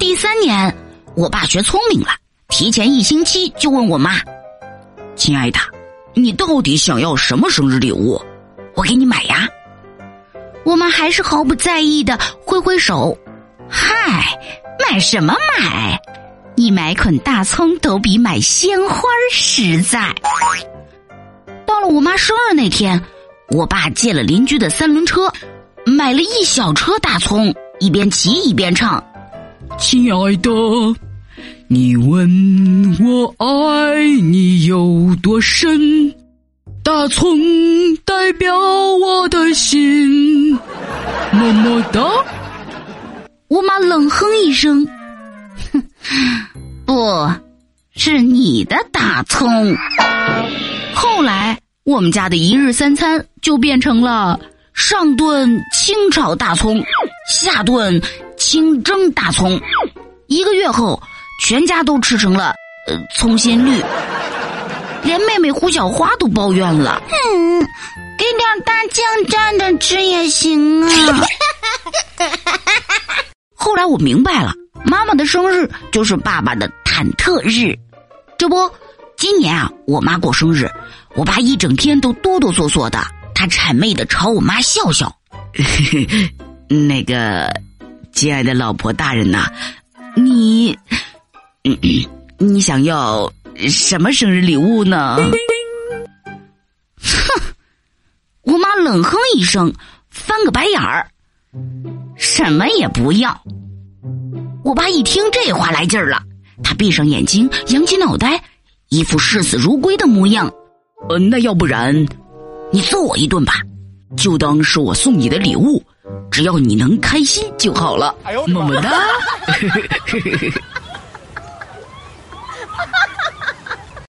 第三年，我爸学聪明了，提前一星期就问我妈：“亲爱的，你到底想要什么生日礼物？我给你买呀。”我妈还是毫不在意的挥挥手：“嗨，买什么买？你买捆大葱都比买鲜花实在。”到了我妈生日那天，我爸借了邻居的三轮车，买了一小车大葱，一边骑一边唱：“亲爱的，你问我爱你有多深？大葱代表我的心，么么哒。”我妈冷哼一声：“哼，不是你的大葱。”后来。我们家的一日三餐就变成了上顿清炒大葱，下顿清蒸大葱。一个月后，全家都吃成了呃葱心绿，连妹妹胡小花都抱怨了：“嗯，给点大酱蘸着吃也行啊。”后来我明白了，妈妈的生日就是爸爸的忐忑日。这不，今年啊，我妈过生日。我爸一整天都哆哆嗦嗦的，他谄媚的朝我妈笑笑。那个，亲爱的老婆大人呐，你，你想要什么生日礼物呢？哼！我妈冷哼一声，翻个白眼儿，什么也不要。我爸一听这话来劲儿了，他闭上眼睛，扬起脑袋，一副视死如归的模样。呃，那要不然，你揍我一顿吧，就当是我送你的礼物，只要你能开心就好了，么么哒。